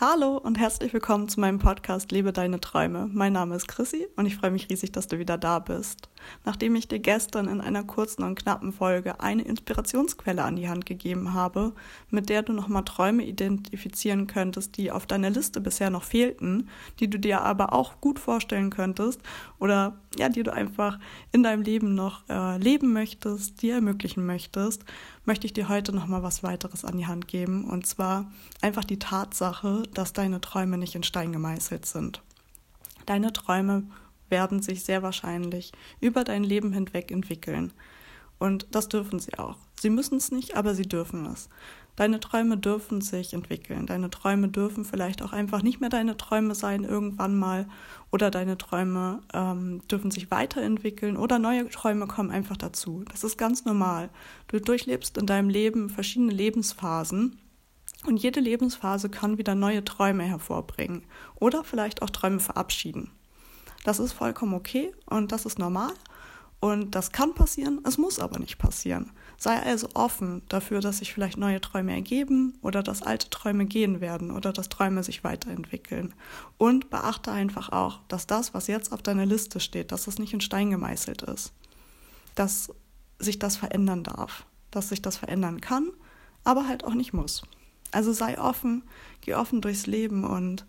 Hallo und herzlich willkommen zu meinem Podcast Lebe deine Träume. Mein Name ist Chrissy und ich freue mich riesig, dass du wieder da bist. Nachdem ich dir gestern in einer kurzen und knappen Folge eine Inspirationsquelle an die Hand gegeben habe, mit der du nochmal Träume identifizieren könntest, die auf deiner Liste bisher noch fehlten, die du dir aber auch gut vorstellen könntest oder ja, die du einfach in deinem Leben noch äh, leben möchtest, dir ermöglichen möchtest, möchte ich dir heute nochmal was weiteres an die Hand geben und zwar einfach die Tatsache, dass deine Träume nicht in Stein gemeißelt sind. Deine Träume werden sich sehr wahrscheinlich über dein Leben hinweg entwickeln. Und das dürfen sie auch. Sie müssen es nicht, aber sie dürfen es. Deine Träume dürfen sich entwickeln. Deine Träume dürfen vielleicht auch einfach nicht mehr deine Träume sein irgendwann mal. Oder deine Träume ähm, dürfen sich weiterentwickeln oder neue Träume kommen einfach dazu. Das ist ganz normal. Du durchlebst in deinem Leben verschiedene Lebensphasen. Und jede Lebensphase kann wieder neue Träume hervorbringen oder vielleicht auch Träume verabschieden. Das ist vollkommen okay und das ist normal. Und das kann passieren, es muss aber nicht passieren. Sei also offen dafür, dass sich vielleicht neue Träume ergeben oder dass alte Träume gehen werden oder dass Träume sich weiterentwickeln. Und beachte einfach auch, dass das, was jetzt auf deiner Liste steht, dass es nicht in Stein gemeißelt ist. Dass sich das verändern darf. Dass sich das verändern kann, aber halt auch nicht muss. Also sei offen, geh offen durchs Leben und,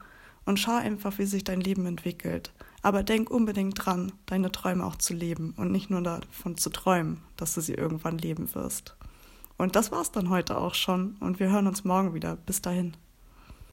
und schau einfach, wie sich dein Leben entwickelt. Aber denk unbedingt dran, deine Träume auch zu leben und nicht nur davon zu träumen, dass du sie irgendwann leben wirst. Und das war's dann heute auch schon und wir hören uns morgen wieder. Bis dahin.